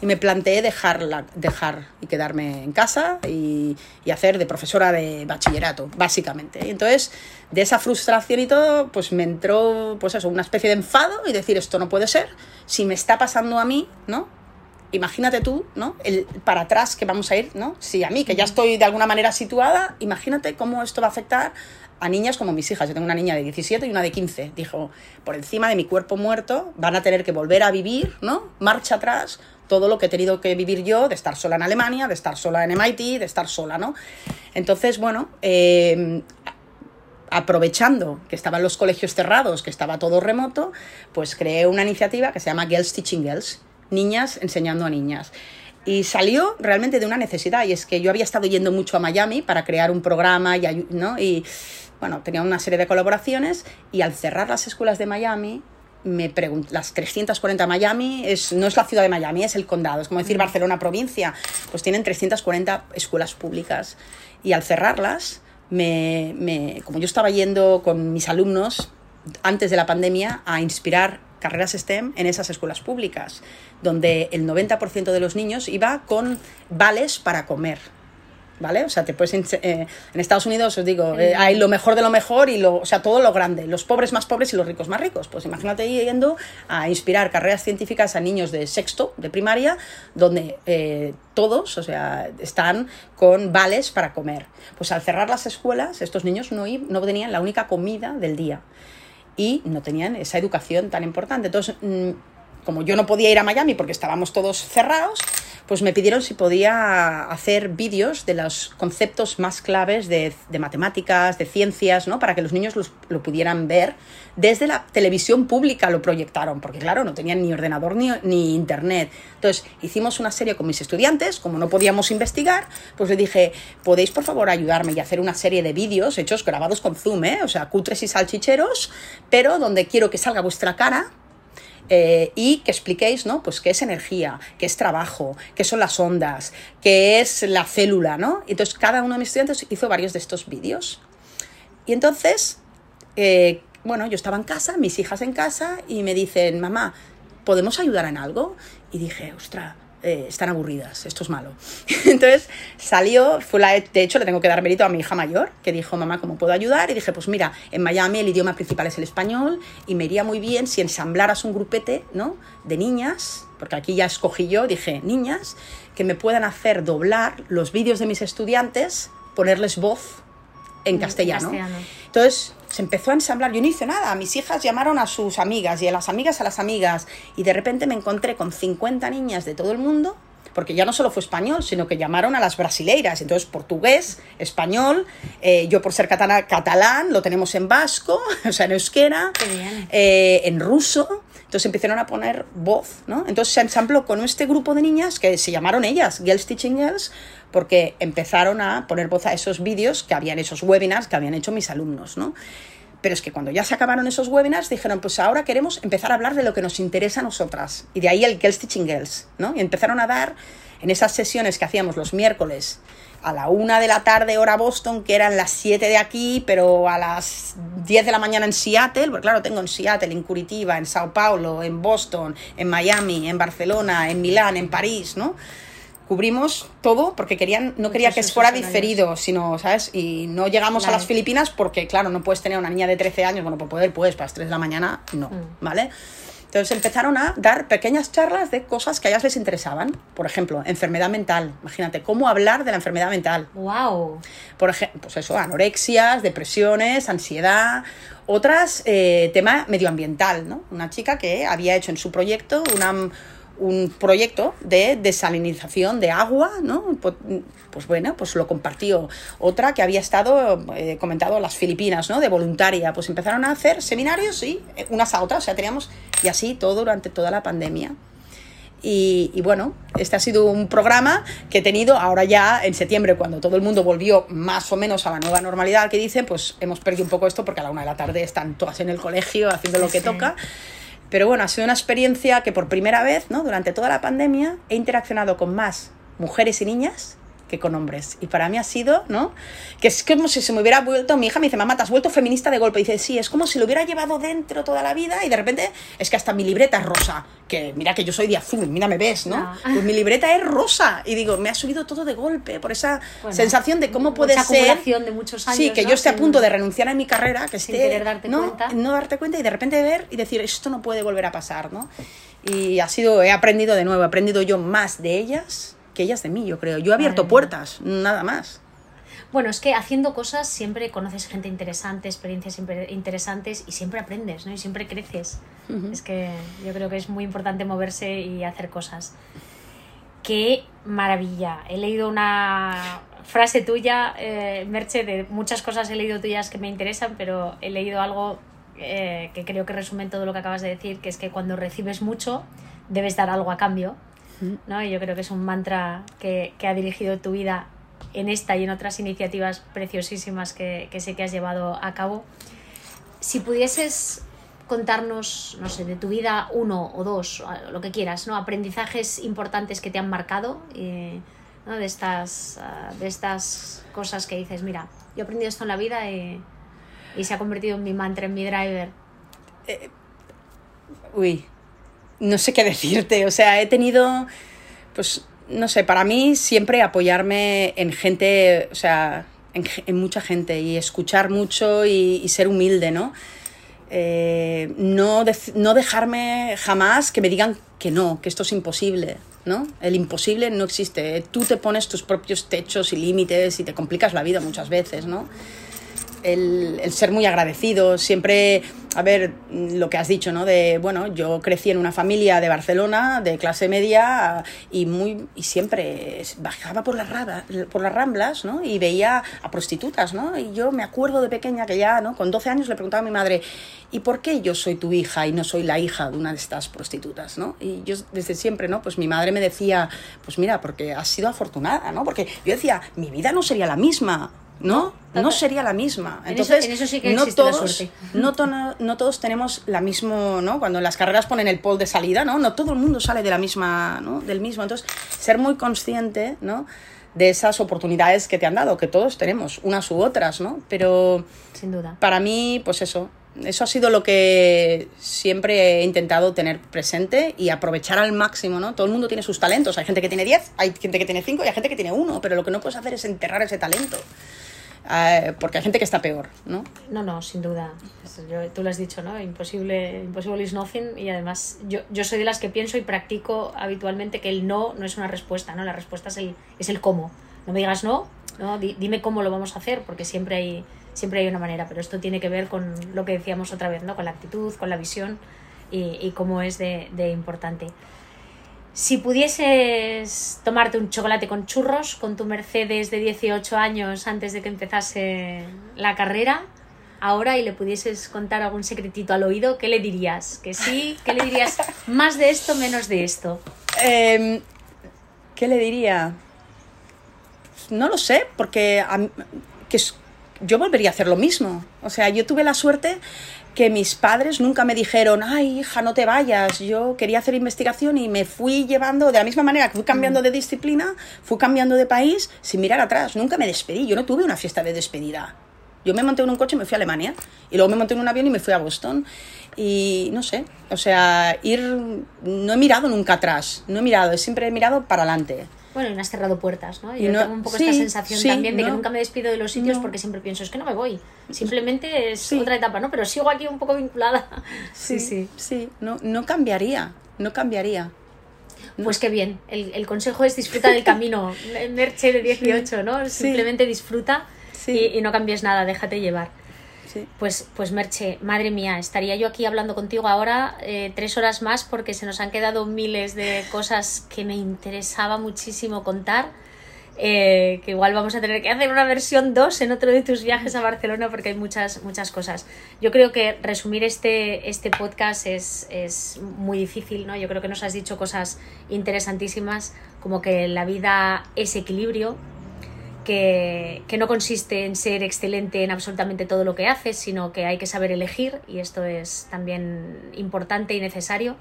y me planteé dejarla, dejar y quedarme en casa y, y hacer de profesora de bachillerato, básicamente. Y entonces, de esa frustración y todo, pues me entró, pues eso, una especie de enfado y decir, esto no puede ser, si me está pasando a mí, ¿no? Imagínate tú, ¿no? El para atrás que vamos a ir, ¿no? Si a mí, que ya estoy de alguna manera situada, imagínate cómo esto va a afectar a niñas como mis hijas. Yo tengo una niña de 17 y una de 15. Dijo, por encima de mi cuerpo muerto van a tener que volver a vivir, ¿no? Marcha atrás todo lo que he tenido que vivir yo, de estar sola en Alemania, de estar sola en MIT, de estar sola, ¿no? Entonces, bueno, eh, aprovechando que estaban los colegios cerrados, que estaba todo remoto, pues creé una iniciativa que se llama Girls Teaching Girls, niñas enseñando a niñas. Y salió realmente de una necesidad, y es que yo había estado yendo mucho a Miami para crear un programa y, ¿no? y bueno, tenía una serie de colaboraciones, y al cerrar las escuelas de Miami, me las 340 Miami es, no es la ciudad de Miami, es el condado, es como decir Barcelona provincia, pues tienen 340 escuelas públicas y al cerrarlas, me, me- como yo estaba yendo con mis alumnos antes de la pandemia a inspirar carreras STEM en esas escuelas públicas, donde el 90% de los niños iba con vales para comer. ¿Vale? O sea, te puedes eh, en Estados Unidos os digo, eh, hay lo mejor de lo mejor y lo, o sea, todo lo grande, los pobres más pobres y los ricos más ricos. Pues imagínate yendo a inspirar carreras científicas a niños de sexto, de primaria, donde eh, todos, o sea, están con vales para comer. Pues al cerrar las escuelas, estos niños no, no tenían la única comida del día y no tenían esa educación tan importante. Entonces, mm, como yo no podía ir a Miami porque estábamos todos cerrados, pues me pidieron si podía hacer vídeos de los conceptos más claves de, de matemáticas, de ciencias, ¿no? Para que los niños los- lo pudieran ver. Desde la televisión pública lo proyectaron, porque claro, no tenían ni ordenador ni, ni internet. Entonces, hicimos una serie con mis estudiantes, como no podíamos investigar, pues le dije, ¿podéis por favor ayudarme y hacer una serie de vídeos hechos grabados con Zoom, ¿eh? O sea, cutres y salchicheros, pero donde quiero que salga vuestra cara eh, y que expliquéis, ¿no? Pues qué es energía, qué es trabajo, qué son las ondas, qué es la célula, ¿no? Entonces cada uno de mis estudiantes hizo varios de estos vídeos. Y entonces, eh, bueno, yo estaba en casa, mis hijas en casa, y me dicen, mamá, ¿podemos ayudar en algo? Y dije, ostra, eh, están aburridas, esto es malo. [LAUGHS] Entonces salió, fue la, de hecho le tengo que dar mérito a mi hija mayor, que dijo, mamá, ¿cómo puedo ayudar? Y dije, pues mira, en Miami el idioma principal es el español y me iría muy bien si ensamblaras un grupete, ¿no? De niñas, porque aquí ya escogí yo, dije, niñas que me puedan hacer doblar los vídeos de mis estudiantes, ponerles voz en castellano. castellano. Entonces se empezó a ensamblar, yo no hice nada, mis hijas llamaron a sus amigas y a las amigas a las amigas y de repente me encontré con 50 niñas de todo el mundo porque ya no solo fue español, sino que llamaron a las brasileiras. Entonces, portugués, español, eh, yo por ser catalán, lo tenemos en vasco, [LAUGHS] o sea, en euskera, Qué bien. eh, en ruso. Entonces empezaron a poner voz, ¿no? Entonces se ensambló con este grupo de niñas que se llamaron ellas Girls Teaching Girls, porque empezaron a poner voz a esos vídeos que habían, esos webinars que habían hecho mis alumnos, ¿no? Pero es que cuando ya se acabaron esos webinars dijeron, pues ahora queremos empezar a hablar de lo que nos interesa a nosotras. Y de ahí el Girls Teaching Girls, ¿no? Y empezaron a dar en esas sesiones que hacíamos los miércoles a la una de la tarde hora Boston, que eran las 7 de aquí, pero a las 10 de la mañana en Seattle, porque claro, tengo en Seattle, en Curitiba, en Sao Paulo, en Boston, en Miami, en Barcelona, en Milán, en París, ¿no? Cubrimos todo porque querían, no quería que fuera diferido, sino, ¿sabes? Y no llegamos a las Filipinas porque, claro, no puedes tener una niña de 13 años, bueno, por poder puedes, para las 3 de la mañana, no, Mm. ¿vale? Entonces empezaron a dar pequeñas charlas de cosas que a ellas les interesaban. Por ejemplo, enfermedad mental. Imagínate, cómo hablar de la enfermedad mental. ¡Wow! Por ejemplo, pues eso, anorexias, depresiones, ansiedad. Otras, eh, tema medioambiental, ¿no? Una chica que había hecho en su proyecto una- un proyecto de desalinización de agua, ¿no? Po- Pues bueno, pues lo compartió. Otra que había estado, eh, comentado, las Filipinas, ¿no? De voluntaria. Pues empezaron a hacer seminarios, y unas a otras, o sea, teníamos, y así todo durante toda la pandemia. Y, y bueno, este ha sido un programa que he tenido ahora ya en septiembre, cuando todo el mundo volvió más o menos a la nueva normalidad que dicen, pues hemos perdido un poco esto porque a la una de la tarde están todas en el colegio haciendo lo que Sí. toca. Pero bueno, ha sido una experiencia que por primera vez, ¿no? Durante toda la pandemia he interaccionado con más mujeres y niñas que con hombres. Y para mí ha sido, ¿no? Que es como si se me hubiera vuelto, mi hija me dice, mamá, te has vuelto feminista de golpe. Y dice, sí, es como si lo hubiera llevado dentro toda la vida y de repente es que hasta mi libreta es rosa. Que mira que yo soy de azul, mira, me ves, ¿no? No. Pues mi libreta es rosa. Y digo, me ha subido todo de golpe por esa Bueno, sensación de cómo puede ser. acumulación de muchos años, Sí, que ¿no? yo esté a Sin- punto de renunciar a mi carrera, que sin esté. querer darte no, cuenta. no darte cuenta y de repente ver y decir, esto no puede volver a pasar, ¿no? Y ha sido, he aprendido de nuevo, he aprendido yo más de ellas que ellas de mí, yo creo. Yo he abierto puertas, nada más. Bueno, es que haciendo cosas siempre conoces gente interesante, experiencias interesantes y siempre aprendes, ¿no? Y siempre creces. Es que yo creo que es muy importante moverse y hacer cosas. Qué maravilla. He leído una frase tuya, eh, Merche, de muchas cosas he leído tuyas que me interesan, pero he leído algo eh, que creo que resume todo lo que acabas de decir, que es que cuando recibes mucho, debes dar algo a cambio. ¿No? Y yo creo que es un mantra que, que ha dirigido tu vida en esta y en otras iniciativas preciosísimas que, que sé que has llevado a cabo. Si pudieses contarnos, no sé, de tu vida uno o dos, lo que quieras, ¿no? Aprendizajes importantes que te han marcado, y, ¿no? De estas, ah, de estas cosas que dices, mira, yo he aprendido esto en la vida y, y se ha convertido en mi mantra, en mi driver. Uy, no sé qué decirte. O sea, he tenido, pues, no sé, para mí siempre apoyarme en gente, o sea, en, en mucha gente y escuchar mucho y, ser humilde, ¿no? Eh, no, no dejarme jamás que me digan que no, que esto es imposible, ¿no? El imposible no existe. Tú te pones tus propios techos y límites y te complicas la vida muchas veces, ¿no? El, ser muy agradecido, siempre, a ver, lo que has dicho, ¿no? De, bueno, yo crecí en una familia de Barcelona, de clase media, y, muy, y siempre bajaba por las, por las ramblas, ¿no? Y veía a prostitutas, ¿no? Y yo me acuerdo de pequeña que ya, ¿no? Con 12 años le preguntaba a mi madre, ¿y por qué yo soy tu hija y no soy la hija de una de estas prostitutas, ¿no? Y yo desde siempre, ¿no? Pues mi madre me decía, pues mira, porque has sido afortunada, ¿no? Porque yo decía, mi vida no sería la misma, ¿no? No sería la misma. En eso- Entonces, en eso sí que no todos, no, to- no todos tenemos la mismo, ¿no? Cuando las carreras ponen el pole de salida, ¿no? No todo el mundo sale de la misma, ¿no? Del mismo. Entonces, ser muy consciente, ¿no? De esas oportunidades que te han dado, que todos tenemos, unas u otras, ¿no? Pero Sin duda. para mí, pues eso, eso ha sido lo que siempre he intentado tener presente y aprovechar al máximo, ¿no? Todo el mundo tiene sus talentos. Hay gente que tiene 10, hay gente que tiene 5 y hay gente que tiene uno, pero lo que no puedes hacer es enterrar ese talento. Eh, porque hay gente que está peor, ¿no? No, no, sin duda. tú lo has dicho, ¿no? Imposible, imposible is nothing. Y además, yo, yo soy de las que pienso y practico habitualmente que el no no es una respuesta, ¿no? La respuesta es el, es el cómo. No me digas no, ¿no? dime cómo lo vamos a hacer, porque siempre hay, siempre hay una manera. Pero esto tiene que ver con lo que decíamos otra vez, ¿no? Con la actitud, con la visión y, y cómo es de, de importante. Si pudieses tomarte un chocolate con churros con tu Mercedes de 18 años antes de que empezase la carrera, ahora y le pudieses contar algún secretito al oído, ¿qué le dirías? ¿Que sí? ¿Qué le dirías? [LAUGHS] ¿Más de esto, menos de esto? Em, ¿Qué le diría? No lo sé, porque que yo volvería a hacer lo mismo. O sea, yo tuve la suerte que mis padres nunca me dijeron, ay, hija, no te vayas. Yo quería hacer investigación y me fui llevando, de la misma manera que fui cambiando mm. de disciplina, fui cambiando de país sin mirar atrás. Nunca me despedí. Yo no tuve una fiesta de despedida. Yo me monté en un coche y me fui a Alemania. Y luego me monté en un avión y me fui a Boston. Y no sé, o sea, ir. No he mirado nunca atrás. No he mirado, siempre he mirado para adelante. Bueno, y no has cerrado puertas, ¿no? Yo tengo un poco esta sensación también de que nunca me despido de los sitios porque siempre pienso, es que no me voy. Simplemente es otra etapa, ¿no? Pero sigo aquí un poco vinculada. Sí, sí. Sí, no, no cambiaría, no cambiaría. Pues qué bien, el, el, consejo es disfruta del camino. [LAUGHS] Merche de 18, ¿no? Simplemente disfruta y, y no cambies nada, déjate llevar. Pues, pues Merche, madre mía, estaría yo aquí hablando contigo ahora eh, tres horas más porque se nos han quedado miles de cosas que me interesaba muchísimo contar. Eh, que igual vamos a tener que hacer una versión 2 en otro de tus viajes a Barcelona porque hay muchas, muchas cosas. Yo creo que resumir este, este podcast es, es muy difícil, ¿no? Yo creo que nos has dicho cosas interesantísimas como que la vida es equilibrio, que, no consiste en ser excelente en absolutamente todo lo que haces, sino que hay que saber elegir, y esto es también importante y necesario,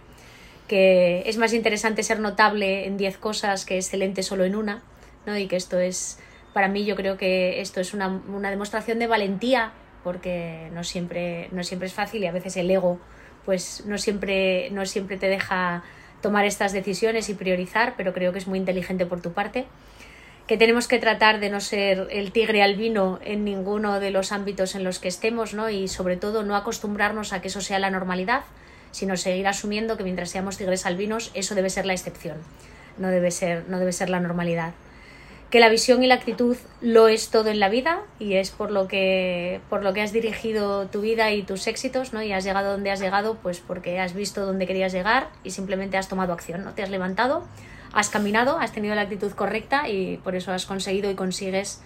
que es más interesante ser notable en 10 cosas que excelente solo en una, ¿no? y que esto es, para mí yo creo que esto es una, una demostración de valentía, porque no siempre, no siempre es fácil y a veces el ego pues no siempre, no siempre te deja tomar estas decisiones y priorizar, pero creo que es muy inteligente por tu parte que tenemos que tratar de no ser el tigre albino en ninguno de los ámbitos en los que estemos, ¿no? Y sobre todo no acostumbrarnos a que eso sea la normalidad, sino seguir asumiendo que mientras seamos tigres albinos, eso debe ser la excepción, no debe ser, no debe ser la normalidad. Que la visión y la actitud lo es todo en la vida y es por lo que, por lo que has dirigido tu vida y tus éxitos, ¿no? Y has llegado donde has llegado, pues porque has visto dónde querías llegar y simplemente has tomado acción, ¿no? Te has levantado, has caminado, has tenido la actitud correcta y por eso has conseguido y consigues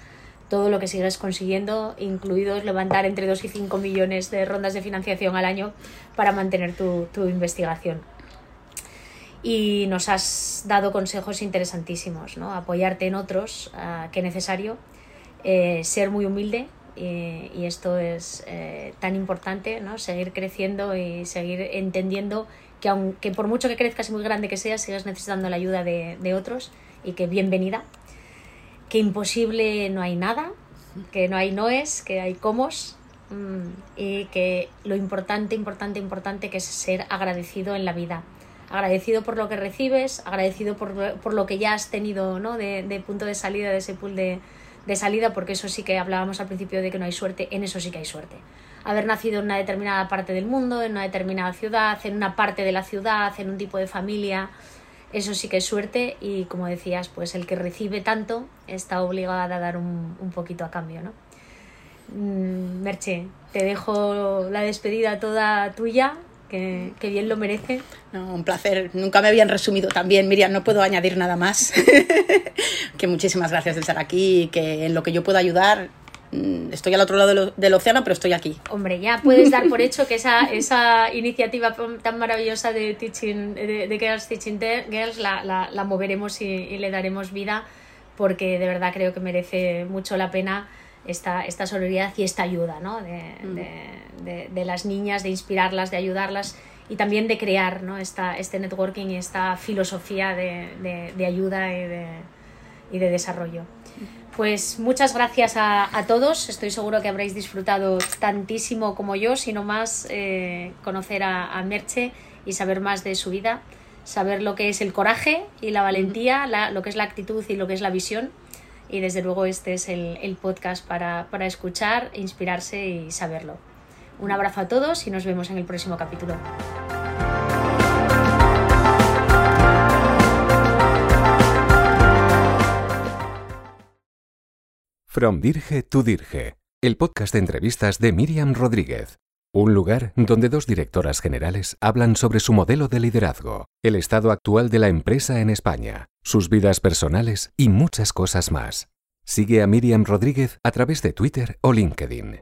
todo lo que sigues consiguiendo, incluidos levantar entre 2 y 5 millones de rondas de financiación al año para mantener tu, investigación. Y nos has dado consejos interesantísimos, ¿no? apoyarte en otros, uh, que necesario, eh, ser muy humilde, y, esto es eh, tan importante, ¿no? seguir creciendo y seguir entendiendo que aunque por mucho que crezcas y muy grande que seas, sigas necesitando la ayuda de, otros y que bienvenida, que imposible no hay nada, que no hay noes, que hay comos mm, y que lo importante, importante, importante que es ser agradecido en la vida. Agradecido por lo que recibes, agradecido por, lo que ya has tenido ¿no? de, punto de salida, de ese pool de, de salida, porque eso sí que hablábamos al principio de que no hay suerte, en eso sí que hay suerte haber nacido en una determinada parte del mundo, en una determinada ciudad, en una parte de la ciudad, en un tipo de familia. Eso sí que es suerte y como decías, pues el que recibe tanto está obligado a dar un, un poquito a cambio, ¿no? Mm, Merche, te dejo la despedida toda tuya, que, que, bien lo merece. No, un placer. Nunca me habían resumido tan bien, Miriam. No puedo añadir nada más. [LAUGHS] que muchísimas gracias de estar aquí, que en lo que yo pueda ayudar estoy al otro lado del, océano, pero estoy aquí. Hombre, ya puedes dar por hecho que esa, esa iniciativa tan maravillosa de, teaching, de, Girls Teaching Girls la, la, moveremos y, le daremos vida porque de verdad creo que merece mucho la pena esta, esta solidaridad y esta ayuda ¿no? Mm. de, de, las niñas, de inspirarlas, de ayudarlas y también de crear ¿no? esta, este networking y esta filosofía de, ayuda y de, y de desarrollo. Pues muchas gracias a, todos. Estoy seguro que habréis disfrutado tantísimo como yo, sino más eh, conocer a, Merche y saber más de su vida, saber lo que es el coraje y la valentía, lo que es la actitud y lo que es la visión. y desde luego este es el, podcast para, para escuchar, inspirarse y saberlo. Un abrazo a todos y nos vemos en el próximo capítulo. From Dirge to Dirge, el podcast de entrevistas de Miriam Rodríguez. Un lugar donde dos directoras generales hablan sobre su modelo de liderazgo, el estado actual de la empresa en España, sus vidas personales y muchas cosas más. Sigue a Miriam Rodríguez a través de Twitter o LinkedIn.